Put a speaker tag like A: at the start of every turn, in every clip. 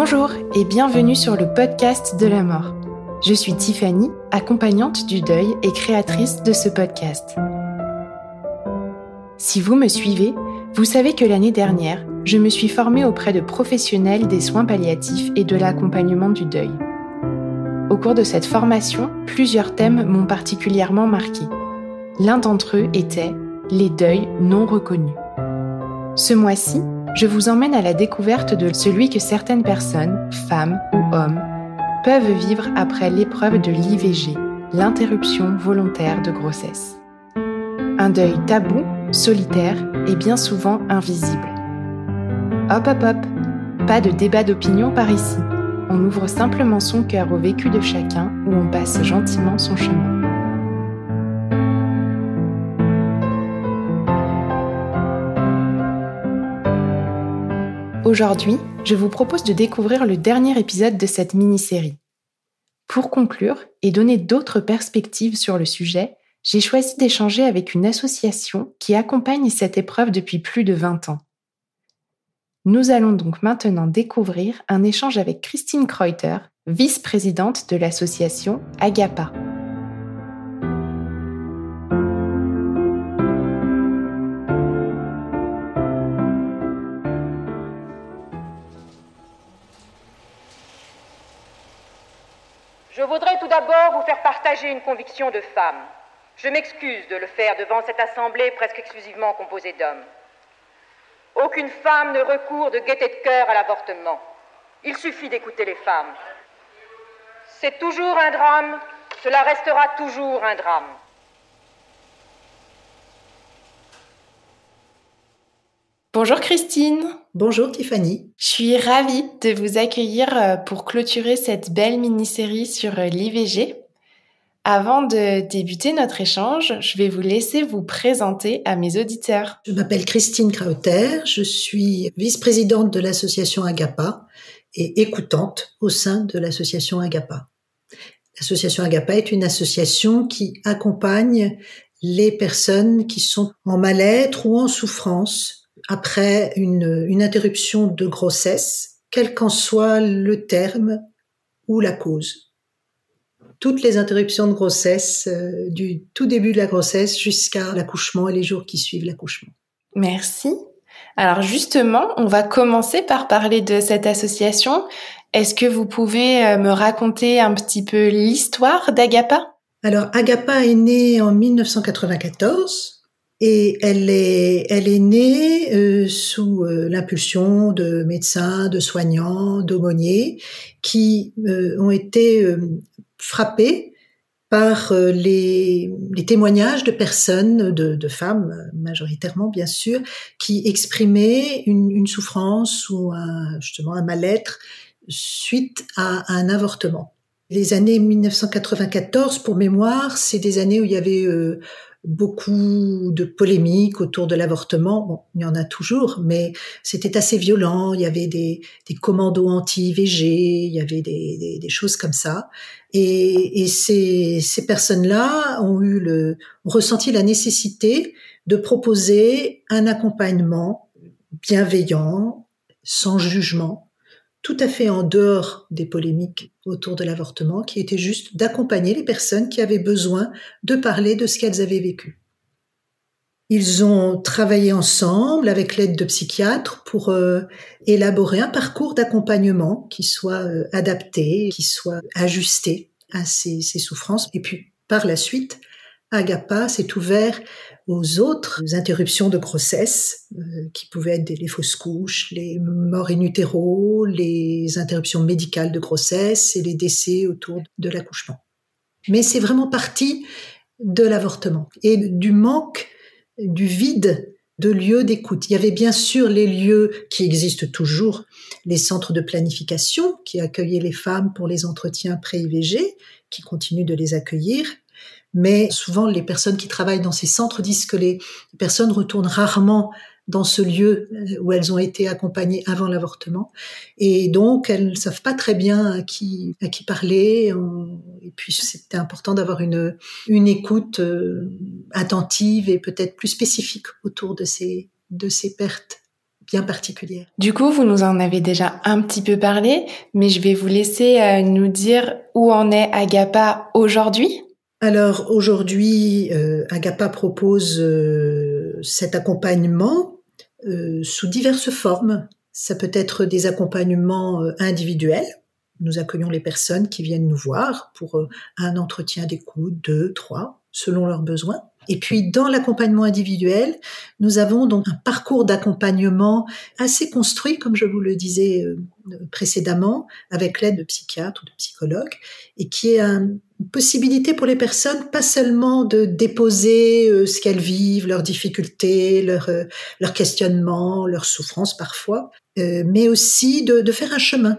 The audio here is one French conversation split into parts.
A: Bonjour et bienvenue sur le podcast de la mort. Je suis Tiffany, accompagnante du deuil et créatrice de ce podcast. Si vous me suivez, vous savez que l'année dernière, je me suis formée auprès de professionnels des soins palliatifs et de l'accompagnement du deuil. Au cours de cette formation, plusieurs thèmes m'ont particulièrement marqué. L'un d'entre eux était les deuils non reconnus. Ce mois-ci, je vous emmène à la découverte de celui que certaines personnes, femmes ou hommes, peuvent vivre après l'épreuve de l'IVG, l'interruption volontaire de grossesse. Un deuil tabou, solitaire et bien souvent invisible. Hop hop hop, pas de débat d'opinion par ici. On ouvre simplement son cœur au vécu de chacun ou on passe gentiment son chemin. Aujourd'hui, je vous propose de découvrir le dernier épisode de cette mini-série. Pour conclure et donner d'autres perspectives sur le sujet, j'ai choisi d'échanger avec une association qui accompagne cette épreuve depuis plus de 20 ans. Nous allons donc maintenant découvrir un échange avec Christine Kreuter, vice-présidente de l'association Agapa.
B: Je voudrais tout d'abord vous faire partager une conviction de femme. Je m'excuse de le faire devant cette assemblée presque exclusivement composée d'hommes. Aucune femme ne recourt de gaieté de cœur à l'avortement. Il suffit d'écouter les femmes. C'est toujours un drame, cela restera toujours un drame.
A: Bonjour Christine.
C: Bonjour Tiffany.
A: Je suis ravie de vous accueillir euh, pour clôturer cette belle mini-série sur euh, l'IVG. Avant de débuter notre échange, je vais vous laisser vous présenter à mes auditeurs.
C: Je m'appelle Christine Krauter, je suis vice-présidente de l'association Agapa et écoutante au sein de l'association Agapa. L'association Agapa est une association qui accompagne les personnes qui sont en mal-être ou en souffrance après une, une interruption de grossesse, quel qu'en soit le terme ou la cause. Toutes les interruptions de grossesse, euh, du tout début de la grossesse jusqu'à l'accouchement et les jours qui suivent l'accouchement.
A: Merci. Alors justement, on va commencer par parler de cette association. Est-ce que vous pouvez euh, me raconter un petit peu l'histoire d'Agapa?
C: Alors Agapa est née en 1994 et elle est, elle est née euh, sous euh, l'impulsion de médecins, de soignants, d'aumôniers qui euh, ont été frappés par les, les, témoignages de personnes, de, de, femmes majoritairement bien sûr, qui exprimaient une, une souffrance ou un, justement un mal-être suite à un avortement. Les années 1994, pour mémoire, c'est des années où il y avait beaucoup de polémiques autour de l'avortement. Bon, il y en a toujours, mais c'était assez violent. Il y avait des, des commandos anti-IVG, il y avait des, des, choses comme ça. Et, et ces, ces personnes-là ont eu le, ont ressenti la nécessité de proposer un accompagnement bienveillant, sans jugement, tout à fait en dehors des polémiques autour de l'avortement, qui était juste d'accompagner les personnes qui avaient besoin de parler de ce qu'elles avaient vécu. Ils ont travaillé ensemble avec l'aide de psychiatres pour euh, élaborer un parcours d'accompagnement qui soit euh, adapté, qui soit ajusté à ces, ces souffrances. Et puis par la suite, Agapa s'est ouvert aux autres interruptions de grossesse, euh, qui pouvaient être les fausses couches, les morts in les interruptions médicales de grossesse et les décès autour de l'accouchement. Mais c'est vraiment parti de l'avortement et du manque, du vide de lieux d'écoute. Il y avait bien sûr les lieux qui existent toujours, les centres de planification qui accueillaient les femmes pour les entretiens pré-IVG, qui continuent de les accueillir, mais souvent, les personnes qui travaillent dans ces centres disent que les personnes retournent rarement dans ce lieu euh, où elles ont été accompagnées avant l'avortement. Et donc, elles ne savent pas très bien à qui, à qui parler. Et puis, c'était important d'avoir une, une écoute euh, attentive et peut-être plus spécifique autour de ces, de ces pertes bien particulières.
A: Du coup, vous nous en avez déjà un petit peu parlé, mais je vais vous laisser euh, nous dire où en est Agapa aujourd'hui.
C: Alors aujourd'hui, euh, Agapa propose euh, cet accompagnement euh, sous diverses formes. Ça peut être des accompagnements individuels. Nous accueillons les personnes qui viennent nous voir pour un entretien d'écoute, deux, trois, selon leurs besoins. Et puis dans l'accompagnement individuel, nous avons donc un parcours d'accompagnement assez construit, comme je vous le disais euh, précédemment, avec l'aide de psychiatres ou de psychologues, et qui est une possibilité pour les personnes pas seulement de déposer euh, ce qu'elles vivent, leurs difficultés, leurs, euh, questionnements, leurs souffrances parfois, mais aussi de, de faire un chemin,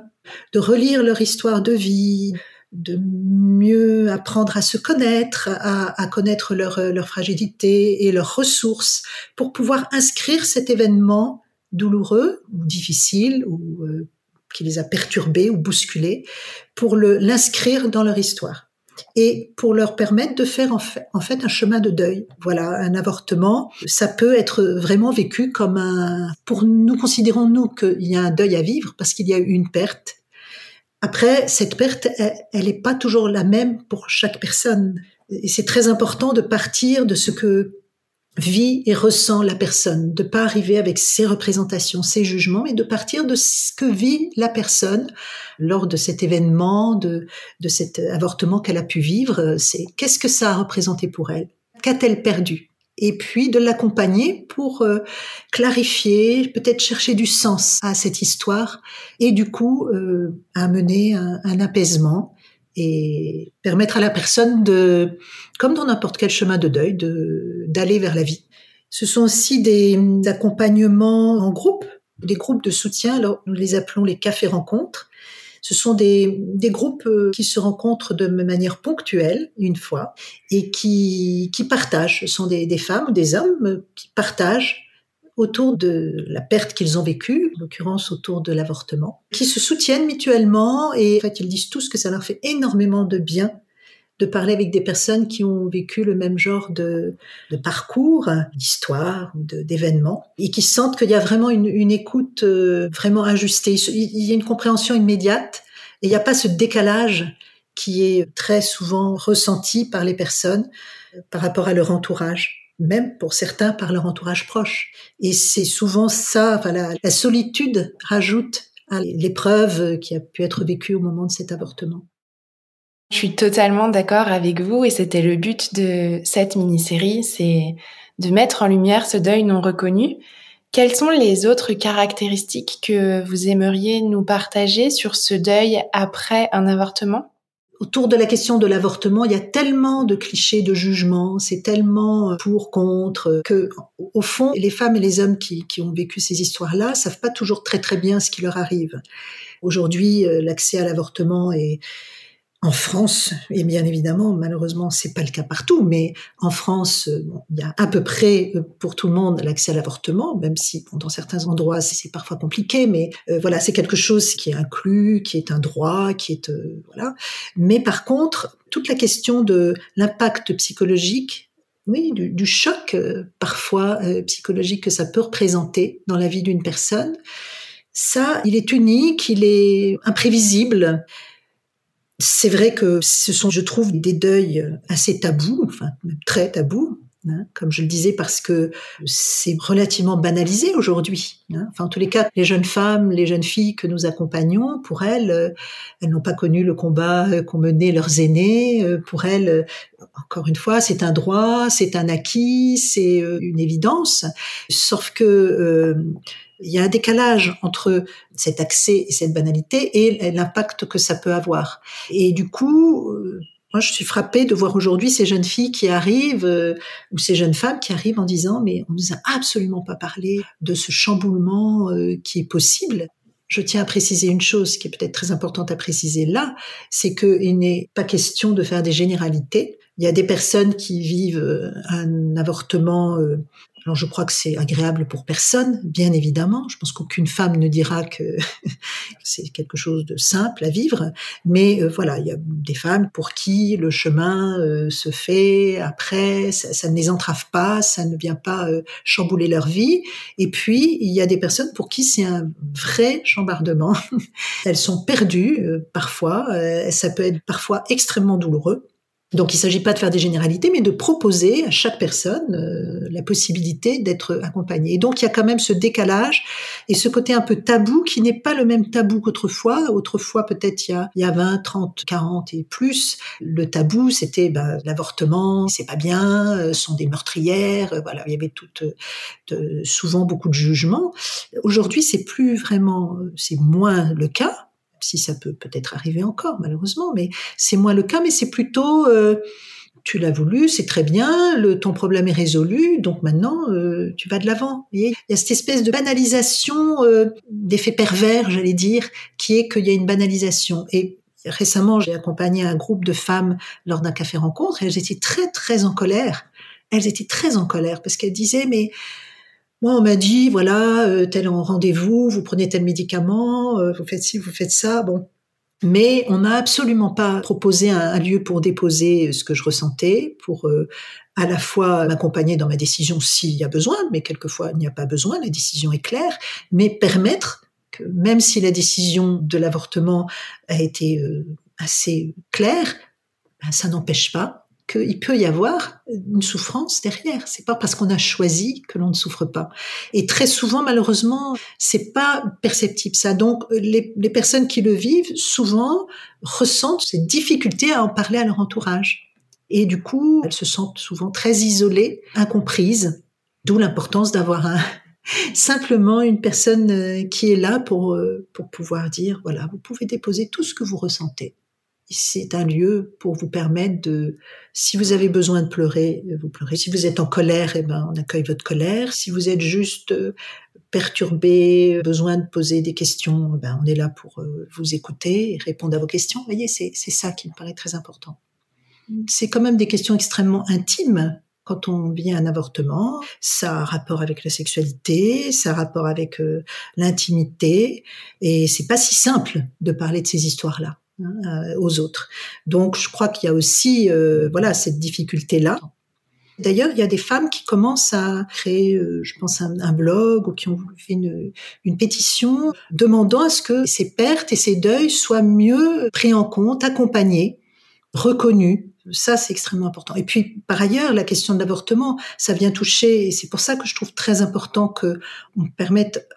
C: de relire leur histoire de vie, de mieux apprendre à se connaître, à, connaître leur, leur fragilité et leurs ressources pour pouvoir inscrire cet événement douloureux ou difficile ou euh, qui les a perturbés ou bousculés pour l'inscrire dans leur histoire et pour leur permettre de faire en fait, un chemin de deuil. Voilà, un avortement, ça peut être vraiment vécu comme un... Pour nous, considérons-nous qu'il y a un deuil à vivre parce qu'il y a eu une perte après, cette perte, elle n'est pas toujours la même pour chaque personne. Et c'est très important de partir de ce que vit et ressent la personne, de pas arriver avec ses représentations, ses jugements, mais de partir de ce que vit la personne lors de cet événement, de, de cet avortement qu'elle a pu vivre. C'est qu'est-ce que ça a représenté pour elle? Qu'a-t-elle perdu? Et puis de l'accompagner pour euh, clarifier, peut-être chercher du sens à cette histoire et du coup euh, amener un, un, apaisement et permettre à la personne de, comme dans n'importe quel chemin de deuil, de d'aller vers la vie. Ce sont aussi des, accompagnements en groupe, des groupes de soutien. Alors nous les appelons les cafés rencontres ce sont des, des groupes euh, qui se rencontrent de manière ponctuelle, une fois, et qui, qui partagent. Ce sont des, des femmes ou des hommes qui partagent autour de la perte qu'ils ont vécue, en l'occurrence autour de l'avortement, qui se soutiennent mutuellement et en ils disent tous que ça leur fait énormément de bien de parler avec des personnes qui ont vécu le même genre de, parcours, d'histoire, d'événements, et qui sentent qu'il y a vraiment une, une écoute euh, vraiment ajustée. Il y a une compréhension immédiate, et il n'y a pas ce décalage qui est très souvent ressenti par les personnes euh, par rapport à leur entourage, même pour certains par leur entourage proche. Et c'est souvent ça, enfin, la, la solitude rajoute à l'épreuve qui a pu être vécue au moment de cet avortement.
A: Je suis totalement d'accord avec vous et c'était le but de cette mini-série, c'est de mettre en lumière ce deuil non reconnu. Quelles sont les autres caractéristiques que vous aimeriez nous partager sur ce deuil après un avortement?
C: Autour de la question de l'avortement, il y a tellement de clichés de jugement, c'est tellement pour, contre, que, au fond, les femmes et les hommes qui, qui ont vécu ces histoires-là savent pas toujours très très bien ce qui leur arrive. Aujourd'hui, euh, l'accès à l'avortement est, en France, et bien évidemment, malheureusement, c'est pas le cas partout, mais en France, euh, il y a à peu près euh, pour tout le monde l'accès à l'avortement, même si dans certains endroits c'est parfois compliqué, mais euh, voilà, c'est quelque chose qui est inclus, qui est un droit, qui est voilà. Mais par contre, toute la question de l'impact psychologique, oui, du, du choc parfois psychologique que ça peut représenter dans la vie d'une personne, ça, il est unique, il est imprévisible. C'est vrai que ce sont, je trouve, des deuils assez tabous, enfin très tabous. Hein, comme je le disais, parce que c'est relativement banalisé aujourd'hui. Hein. Enfin, en tous les cas, les jeunes femmes, les jeunes filles que nous accompagnons, pour elles, euh, elles n'ont pas connu le combat euh, qu'ont mené leurs aînés. Euh, pour elles, encore une fois, c'est un droit, c'est un acquis, c'est une évidence. Sauf que il y a un décalage entre cet accès et cette banalité et l'impact que ça peut avoir. Et du coup, moi, je suis frappée de voir aujourd'hui ces jeunes filles qui arrivent, euh, ou ces jeunes femmes qui arrivent en disant, mais on nous a absolument pas parlé de ce chamboulement euh, qui est possible. Je tiens à préciser une chose qui est peut-être très importante à préciser là, c'est qu'il n'est pas question de faire des généralités. Il y a des personnes qui vivent euh, un avortement alors je crois que c'est agréable pour personne, bien évidemment. Je pense qu'aucune femme ne dira que c'est quelque chose de simple à vivre, mais euh, voilà, il y a des femmes pour qui le chemin euh, se fait après, ça, ne les entrave pas, ça ne vient pas euh, chambouler leur vie. Et puis il y a des personnes pour qui c'est un vrai chambardement. Elles sont perdues parfois, ça peut être parfois extrêmement douloureux. Donc il ne s'agit pas de faire des généralités, mais de proposer à chaque personne euh, la possibilité d'être accompagnée. Et donc il y a quand même ce décalage et ce côté un peu tabou qui n'est pas le même tabou qu'autrefois. Autrefois, peut-être il il y a 20, 30, 40 et plus, le tabou c'était ben, l'avortement, c'est pas bien, euh, sont des meurtrières, euh, voilà, il y avait tout, souvent beaucoup de jugements. Aujourd'hui, c'est plus vraiment, c'est moins le cas si ça peut peut-être arriver encore malheureusement, mais c'est moins le cas, mais c'est plutôt euh, tu l'as voulu, c'est très bien, le, ton problème est résolu, donc maintenant euh, tu vas de l'avant. Il y a cette espèce de banalisation euh, d'effet pervers, j'allais dire, qui est qu'il y a une banalisation. Et récemment, j'ai accompagné un groupe de femmes lors d'un café rencontre et elles étaient très très en colère. Elles étaient très en colère parce qu'elles disaient mais moi, on m'a dit, voilà, euh, tel rendez-vous, vous prenez tel médicament, euh, vous faites ci, vous faites ça, bon. Mais on n'a absolument pas proposé un, lieu pour déposer ce que je ressentais, pour euh, à la fois m'accompagner dans ma décision s'il y a besoin, mais quelquefois il n'y a pas besoin, la décision est claire, mais permettre que même si la décision de l'avortement a été assez claire, ben, ça n'empêche pas qu'il peut y avoir une souffrance derrière. C'est pas parce qu'on a choisi que l'on ne souffre pas. Et très souvent, malheureusement, c'est pas perceptible ça. Donc, les, personnes qui le vivent, souvent, ressentent cette difficulté à en parler à leur entourage. Et du coup, elles se sentent souvent très isolées, incomprises. D'où l'importance d'avoir un, simplement une personne euh, qui est là pour, euh, pour pouvoir dire, voilà, vous pouvez déposer tout ce que vous ressentez c'est un lieu pour vous permettre de, si vous avez besoin de pleurer, vous pleurez. Si vous êtes en colère, eh ben, on accueille votre colère. Si vous êtes juste euh, perturbé, besoin de poser des questions, eh ben, on est là pour euh, vous écouter et répondre à vos questions. Vous voyez, c'est, ça qui me paraît très important. C'est quand même des questions extrêmement intimes quand on vit un avortement, ça a rapport avec la sexualité, ça a rapport avec euh, l'intimité, et c'est pas si simple de parler de ces histoires-là. Hein, euh, aux autres. Donc, je crois qu'il y a aussi, euh, voilà, cette difficulté-là. D'ailleurs, il y a des femmes qui commencent à créer, euh, je pense, un, blog ou qui ont fait une, une, pétition demandant à ce que ces pertes et ces deuils soient mieux pris en compte, accompagnés, reconnus. Ça, c'est extrêmement important. Et puis, par ailleurs, la question de l'avortement, ça vient toucher, et c'est pour ça que je trouve très important que on permette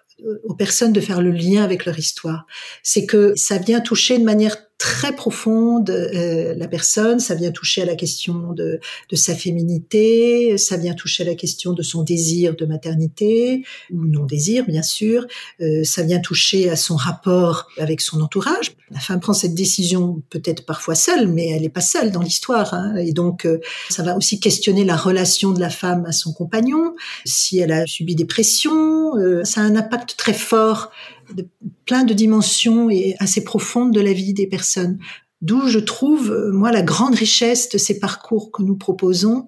C: aux personnes de faire le lien avec leur histoire. C'est que ça vient toucher de manière très profonde euh, la personne, ça vient toucher à la question de, de, sa féminité, ça vient toucher à la question de son désir de maternité, ou non-désir bien sûr, euh, ça vient toucher à son rapport avec son entourage. La femme prend cette décision peut-être parfois seule, mais elle n'est pas seule dans l'histoire, hein, et donc euh, ça va aussi questionner la relation de la femme à son compagnon, si elle a subi des pressions, euh, ça a un impact très fort de plein de dimensions et assez profondes de la vie des personnes. D'où je trouve, euh, moi, la grande richesse de ces parcours que nous proposons,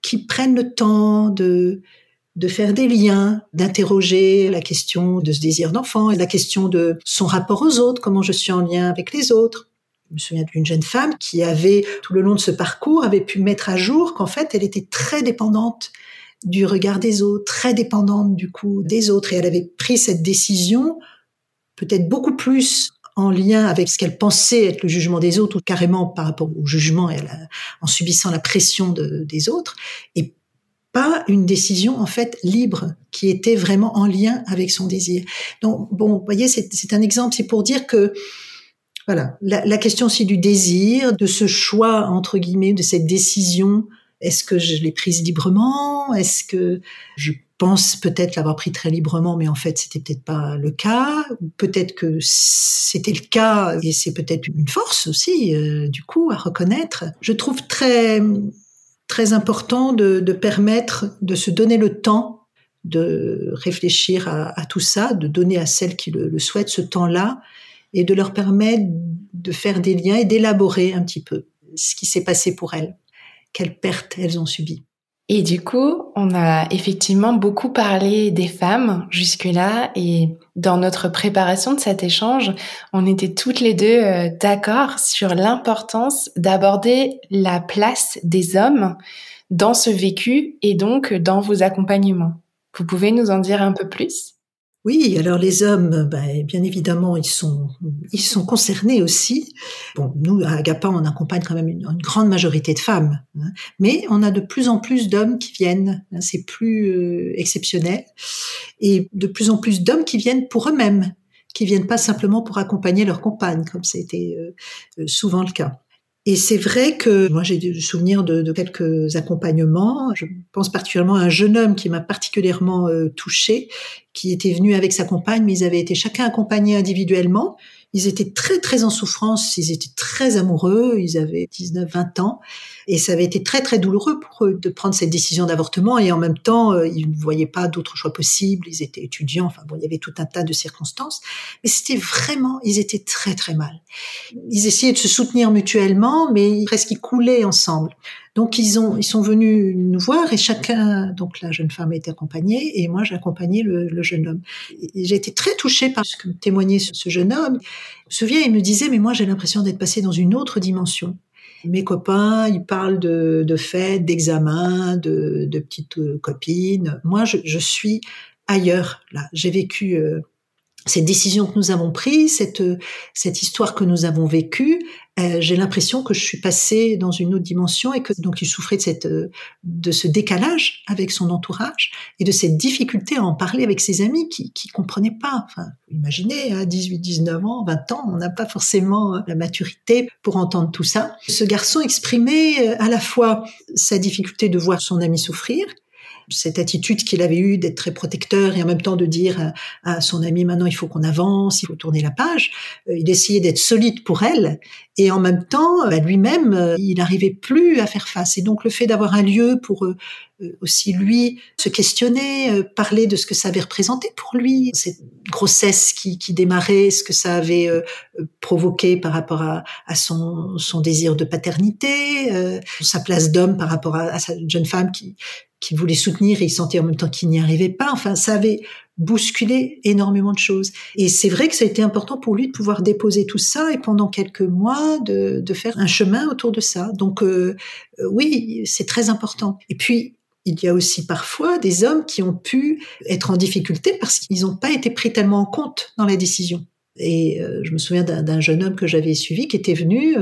C: qui prennent le temps de, de faire des liens, d'interroger la question de ce désir d'enfant et la question de son rapport aux autres, comment je suis en lien avec les autres. Je me souviens d'une jeune femme qui avait, tout le long de ce parcours, avait pu mettre à jour qu'en fait, elle était très dépendante du regard des autres, très dépendante du coup des autres, et elle avait pris cette décision peut-être beaucoup plus en lien avec ce qu'elle pensait être le jugement des autres ou carrément par rapport au jugement et en subissant la pression de, des autres. Et pas une décision en fait libre qui était vraiment en lien avec son désir. Donc bon, vous voyez, c'est un exemple, c'est pour dire que voilà, la, la, question aussi du désir, de ce choix entre guillemets, de cette décision. Est-ce que je l'ai prise librement? Est-ce que je pense peut-être l'avoir pris très librement, mais en fait c'était peut-être pas le cas. Peut-être que c'était le cas et c'est peut-être une force aussi, euh, du coup, à reconnaître. Je trouve très très important de, permettre de se donner le temps de réfléchir à, tout ça, de donner à celles qui le souhaitent ce temps-là et de leur permettre de faire des liens et d'élaborer un petit peu ce qui s'est passé pour elles, quelles pertes elles ont subies.
A: Et du coup, on a effectivement beaucoup parlé des femmes jusque-là et dans notre préparation de cet échange, on était toutes les deux euh, d'accord sur l'importance d'aborder la place des hommes dans ce vécu et donc dans vos accompagnements. Vous pouvez nous en dire un peu plus?
C: Oui, alors les hommes, ben, bien évidemment, ils sont, ils sont concernés aussi. Bon, nous, à Agapa, on accompagne quand même une, grande majorité de femmes, hein. mais on a de plus en plus d'hommes qui viennent. Hein, c'est plus euh, exceptionnel, et de plus en plus d'hommes qui viennent pour eux-mêmes, qui viennent pas simplement pour accompagner leur compagne, comme c'était euh, euh, souvent le cas. Et c'est vrai que moi j'ai du souvenir de, de, quelques accompagnements. Je pense particulièrement à un jeune homme qui m'a particulièrement euh, touchée, qui était venu avec sa compagne, mais ils avaient été chacun accompagnés individuellement. Ils étaient très très en souffrance, ils étaient très amoureux, ils avaient 19, 20 ans, et ça avait été très très douloureux pour eux de prendre cette décision d'avortement, et en même temps, euh, ils ne voyaient pas d'autres choix possibles, ils étaient étudiants, enfin bon, il y avait tout un tas de circonstances, mais c'était vraiment, ils étaient très très mal. Ils essayaient de se soutenir mutuellement, mais presque ils coulaient ensemble. Donc ils ont, ils sont venus nous voir et chacun, donc la jeune femme été accompagnée et moi j'ai accompagné le, jeune homme. J'ai été très touchée par ce que témoignait ce jeune homme. Je me souviens, il me disait, mais moi j'ai l'impression d'être passé dans une autre dimension. Mes copains, ils parlent de, fêtes, d'examens, de, petites euh, copines. Moi, je, je suis ailleurs. Là, j'ai vécu euh, cette décision que nous avons prise, cette, cette histoire que nous avons vécue, euh, j'ai l'impression que je suis passée dans une autre dimension et que donc il souffrait de cette de ce décalage avec son entourage et de cette difficulté à en parler avec ses amis qui qui comprenaient pas. Enfin, imaginez, à 18, 19 ans, 20 ans, on n'a pas forcément la maturité pour entendre tout ça. Ce garçon exprimait euh, à la fois sa difficulté de voir son ami souffrir cette attitude qu'il avait eue d'être très protecteur et en même temps de dire à, son ami maintenant il faut qu'on avance, il faut tourner la page. Euh, il essayait d'être solide pour elle et en même temps bah, lui-même euh, il n'arrivait plus à faire face. Et donc le fait d'avoir un lieu pour euh, aussi lui se questionner, parler de ce que ça avait représenté pour lui, cette grossesse qui, qui démarrait, ce que ça avait provoqué par rapport à, à son, son, désir de paternité, sa place d'homme par rapport à, à, sa jeune femme qui, qui voulait soutenir et il sentait en même temps qu'il n'y arrivait pas. Enfin, ça avait bousculé énormément de choses. Et c'est vrai que ça a été important pour lui de pouvoir déposer tout ça et pendant quelques mois de, faire un chemin autour de ça. Donc euh, euh, oui, c'est très important. Et puis il y a aussi parfois des hommes qui ont pu être en difficulté parce qu'ils n'ont pas été pris tellement en compte dans la décision. Et euh, je me souviens d'un jeune homme que j'avais suivi qui était venu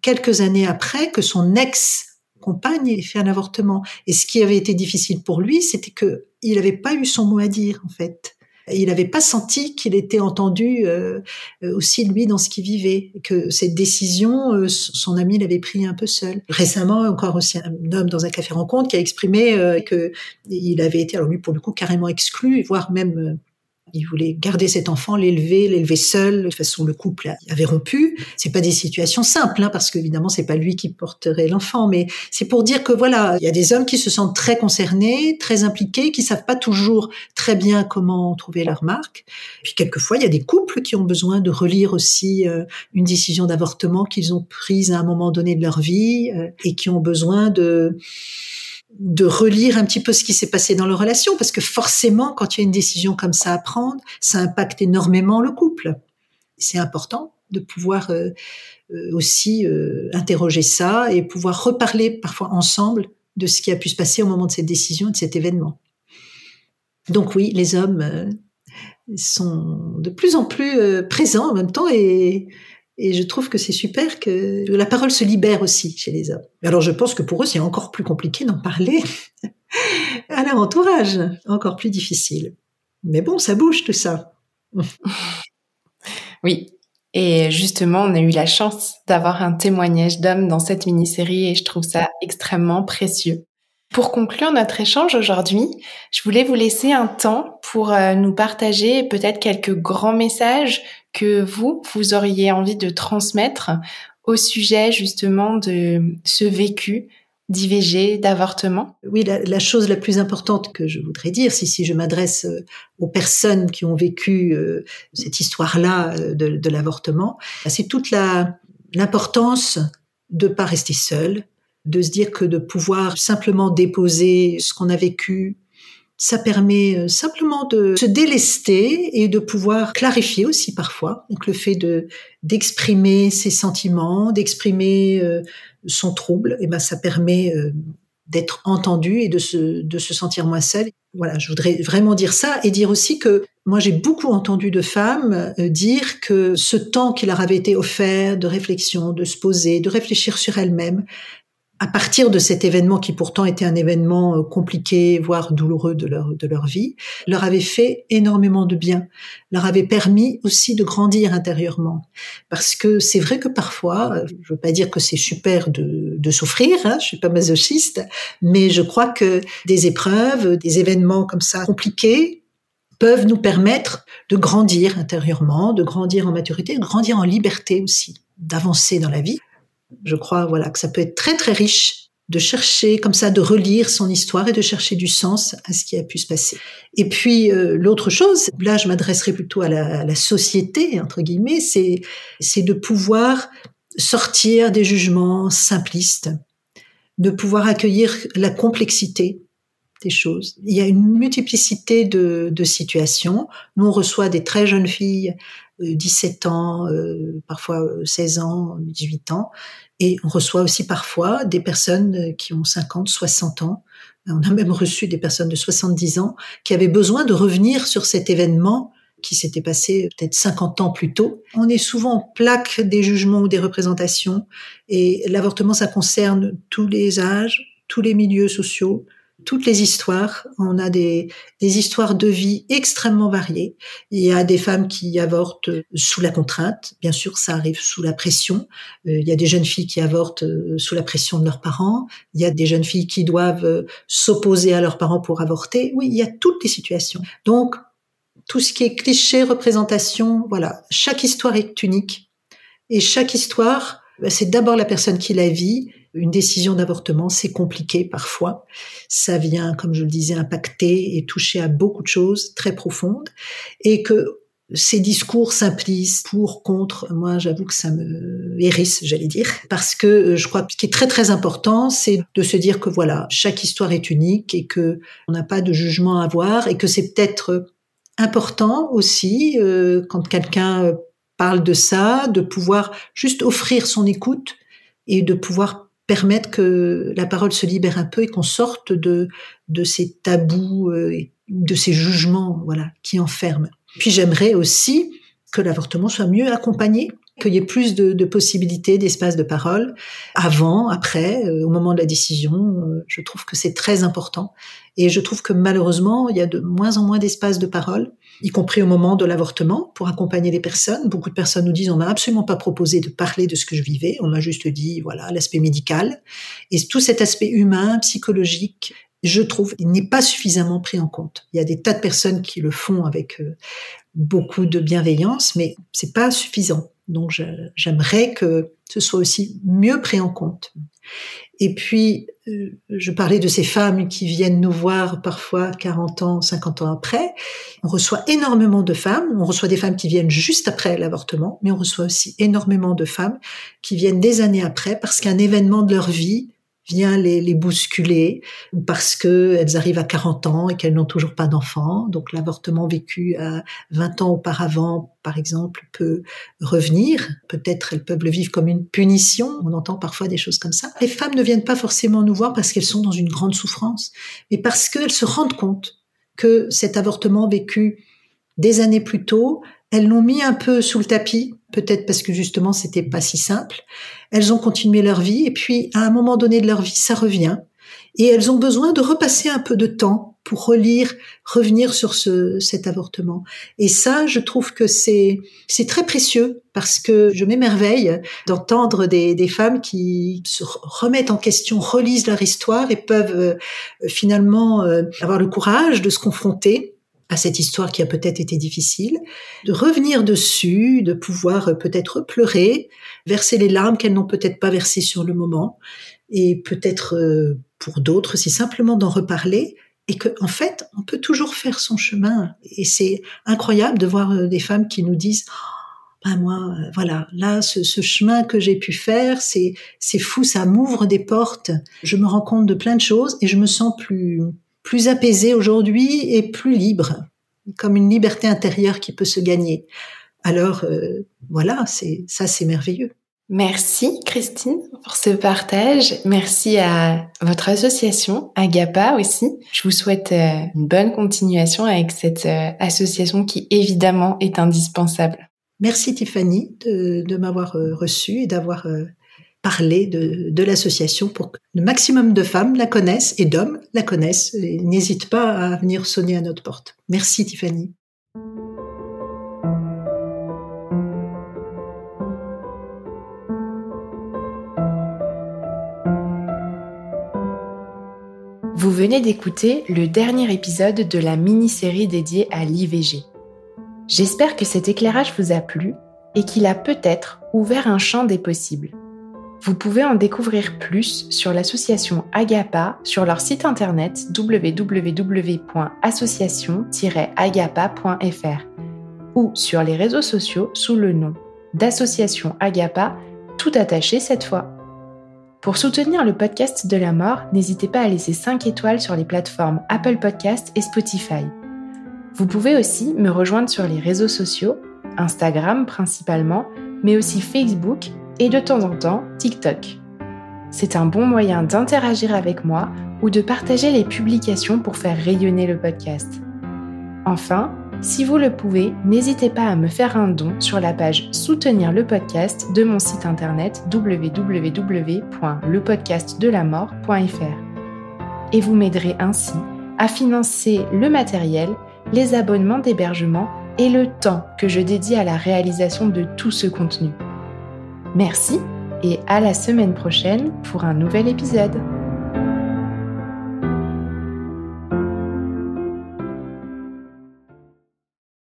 C: quelques années après que son ex compagne ait fait un avortement. Et ce qui avait été difficile pour lui, c'était que il n'avait pas eu son mot à dire, en fait. Il n'avait pas senti qu'il était entendu euh, aussi lui dans ce qu'il vivait, que cette décision, euh, son ami l'avait pris un peu seul. Récemment, encore aussi un homme dans un café rencontre qui a exprimé euh, que il avait été, alors lui pour le coup carrément exclu, voire même il voulait garder cet enfant, l'élever, l'élever seul. De toute façon, le couple avait rompu. C'est pas des situations simples, hein, parce qu'évidemment, c'est pas lui qui porterait l'enfant. Mais c'est pour dire que voilà, il y a des hommes qui se sentent très concernés, très impliqués, qui savent pas toujours très bien comment trouver leur marque. Puis quelquefois, il y a des couples qui ont besoin de relire aussi euh, une décision d'avortement qu'ils ont prise à un moment donné de leur vie euh, et qui ont besoin de de relire un petit peu ce qui s'est passé dans leur relation, parce que forcément, quand il y a une décision comme ça à prendre, ça impacte énormément le couple. C'est important de pouvoir euh, euh, aussi euh, interroger ça et pouvoir reparler parfois ensemble de ce qui a pu se passer au moment de cette décision, de cet événement. Donc oui, les hommes sont de plus en plus présents en même temps et Et je trouve que c'est super que la parole se libère aussi chez les hommes. Alors je pense que pour eux, c'est encore plus compliqué d'en parler à leur entourage, encore plus difficile. Mais bon, ça bouge tout ça.
A: oui. Et justement, on a eu la chance d'avoir un témoignage d'hommes dans cette mini-série et je trouve ça extrêmement précieux. Pour conclure notre échange aujourd'hui, je voulais vous laisser un temps pour euh, nous partager peut-être quelques grands messages que vous, vous auriez envie de transmettre au sujet justement de ce vécu d'IVG, d'avortement?
C: Oui, la, chose la plus importante que je voudrais dire, si, si je m'adresse euh, aux personnes qui ont vécu euh, cette histoire-là de, de l'avortement, c'est toute l'importance de pas rester seul, de se dire que de pouvoir simplement déposer ce qu'on a vécu, ça permet euh, simplement de se délester et de pouvoir clarifier aussi parfois. Donc le fait de d'exprimer ses sentiments, d'exprimer euh, son trouble, et eh ben ça permet euh, d'être entendu et de se de se sentir moins seul. Voilà, je voudrais vraiment dire ça et dire aussi que moi j'ai beaucoup entendu de femmes dire que ce temps qui leur avait été offert de réflexion, de se poser, de réfléchir sur elles-mêmes, à partir de cet événement qui pourtant était un événement euh, compliqué, voire douloureux de leur, de leur vie, leur avait fait énormément de bien, leur avait permis aussi de grandir intérieurement. Parce que c'est vrai que parfois, euh, je veux pas dire que c'est super de, de souffrir, hein, je suis pas masochiste, mais je crois que des épreuves, des événements comme ça compliqués, peuvent nous permettre de grandir intérieurement, de grandir en maturité, de grandir en liberté aussi, d'avancer dans la vie. Je crois voilà que ça peut être très très riche de chercher comme ça, de relire son histoire et de chercher du sens à ce qui a pu se passer. Et puis euh, l'autre chose, là je m'adresserai plutôt à la, à la, société entre guillemets, c'est c'est de pouvoir sortir des jugements simplistes, de pouvoir accueillir la complexité des choses. Il y a une multiplicité de, situations. Nous on reçoit des très jeunes filles 17 ans, euh, parfois 16 ans, 18 ans. Et on reçoit aussi parfois des personnes qui ont 50, 60 ans. On a même reçu des personnes de 70 ans qui avaient besoin de revenir sur cet événement qui s'était passé peut-être 50 ans plus tôt. On est souvent en plaque des jugements ou des représentations et l'avortement, ça concerne tous les âges, tous les milieux sociaux, toutes les histoires. On a des, des histoires de vie extrêmement variées. Il y a des femmes qui avortent sous la contrainte. Bien sûr, ça arrive sous la pression. Euh, il y a des jeunes filles qui avortent euh, sous la pression de leurs parents. Il y a des jeunes filles qui doivent euh, s'opposer à leurs parents pour avorter. Oui, il y a toutes les situations. Donc, tout ce qui est cliché, représentation, voilà. Chaque histoire est unique. Et chaque histoire, ben, c'est d'abord la personne qui la vit une décision d'avortement, c'est compliqué parfois. Ça vient, comme je le disais, impacter et toucher à beaucoup de choses très profondes. Et que ces discours simplistes pour, contre, moi j'avoue que ça me hérisse, j'allais dire, parce que euh, je crois que ce qui est très très important, c'est de se dire que voilà, chaque histoire est unique et que on n'a pas de jugement à avoir et que c'est peut-être important aussi euh, quand quelqu'un parle de ça, de pouvoir juste offrir son écoute et de pouvoir permettre que la parole se libère un peu et qu'on sorte de, de ces tabous, euh, de ces jugements, voilà, qui enferment. Puis j'aimerais aussi que l'avortement soit mieux accompagné, qu'il y ait plus de, possibilités, d'espace de parole, avant, après, euh, au moment de la décision. Euh, je trouve que c'est très important. Et je trouve que malheureusement, il y a de moins en moins d'espace de parole y compris au moment de l'avortement, pour accompagner les personnes. Beaucoup de personnes nous disent on m'a absolument pas proposé de parler de ce que je vivais, on m'a juste dit voilà l'aspect médical et tout cet aspect humain, psychologique, je trouve, il n'est pas suffisamment pris en compte. Il y a des tas de personnes qui le font avec euh, beaucoup de bienveillance, mais c'est pas suffisant. Donc j'aimerais que ce soit aussi mieux pris en compte. Et puis, euh, je parlais de ces femmes qui viennent nous voir parfois 40 ans, 50 ans après. On reçoit énormément de femmes. On reçoit des femmes qui viennent juste après l'avortement, mais on reçoit aussi énormément de femmes qui viennent des années après parce qu'un événement de leur vie vient les, les bousculer parce que elles arrivent à 40 ans et qu'elles n'ont toujours pas d'enfants. Donc l'avortement vécu à 20 ans auparavant, par exemple, peut revenir. Peut-être elles peuvent le vivre comme une punition. On entend parfois des choses comme ça. Les femmes ne viennent pas forcément nous voir parce qu'elles sont dans une grande souffrance, mais parce qu'elles se rendent compte que cet avortement vécu des années plus tôt, elles l'ont mis un peu sous le tapis, peut-être parce que justement c'était pas si simple. Elles ont continué leur vie et puis à un moment donné de leur vie, ça revient et elles ont besoin de repasser un peu de temps pour relire, revenir sur ce, cet avortement. Et ça, je trouve que c'est c'est très précieux parce que je m'émerveille d'entendre des, des femmes qui se remettent en question, relisent leur histoire et peuvent euh, finalement euh, avoir le courage de se confronter à cette histoire qui a peut-être été difficile, de revenir dessus, de pouvoir euh, peut-être pleurer, verser les larmes qu'elles n'ont peut-être pas versées sur le moment, et peut-être pour d'autres, c'est simplement d'en reparler et que en fait, on peut toujours faire son chemin. Et c'est incroyable de voir euh, des femmes qui nous disent ben moi, euh, voilà, là, ce, ce chemin que j'ai pu faire, c'est c'est fou, ça m'ouvre des portes. Je me rends compte de plein de choses et je me sens plus plus apaisée aujourd'hui et plus libre, comme une liberté intérieure qui peut se gagner. Alors euh, voilà, c'est ça, c'est merveilleux.
A: Merci Christine pour ce partage. Merci à votre association, Agapa aussi. Je vous souhaite euh, une bonne continuation avec cette euh, association qui évidemment est indispensable.
C: Merci Tiffany de, m'avoir euh, reçu et d'avoir parlé de, l'association pour que le maximum de femmes la connaissent et d'hommes la connaissent. N'hésite pas à venir sonner à notre porte. Merci Tiffany.
A: Vous venez d'écouter le dernier épisode de la mini-série dédiée à l'IVG. J'espère que cet éclairage vous a plu et qu'il a peut-être ouvert un champ des possibles. Vous pouvez en découvrir plus sur l'association Agapa sur leur site internet www.association-agapa.fr ou sur les réseaux sociaux sous le nom d'Association Agapa, tout attaché cette fois. Pour soutenir le podcast de la mort, n'hésitez pas à laisser 5 étoiles sur les plateformes Apple Podcast et Spotify. Vous pouvez aussi me rejoindre sur les réseaux sociaux, Instagram principalement, mais aussi Facebook et de temps en temps TikTok. C'est un bon moyen d'interagir avec moi ou de partager les publications pour faire rayonner le podcast. Enfin, si vous le pouvez, n'hésitez pas à me faire un don sur la page Soutenir le podcast de mon site internet www.lepodcastdelamort.fr. Et vous m'aiderez ainsi à financer le matériel, les abonnements d'hébergement et le temps que je dédie à la réalisation de tout ce contenu. Merci et à la semaine prochaine pour un nouvel épisode.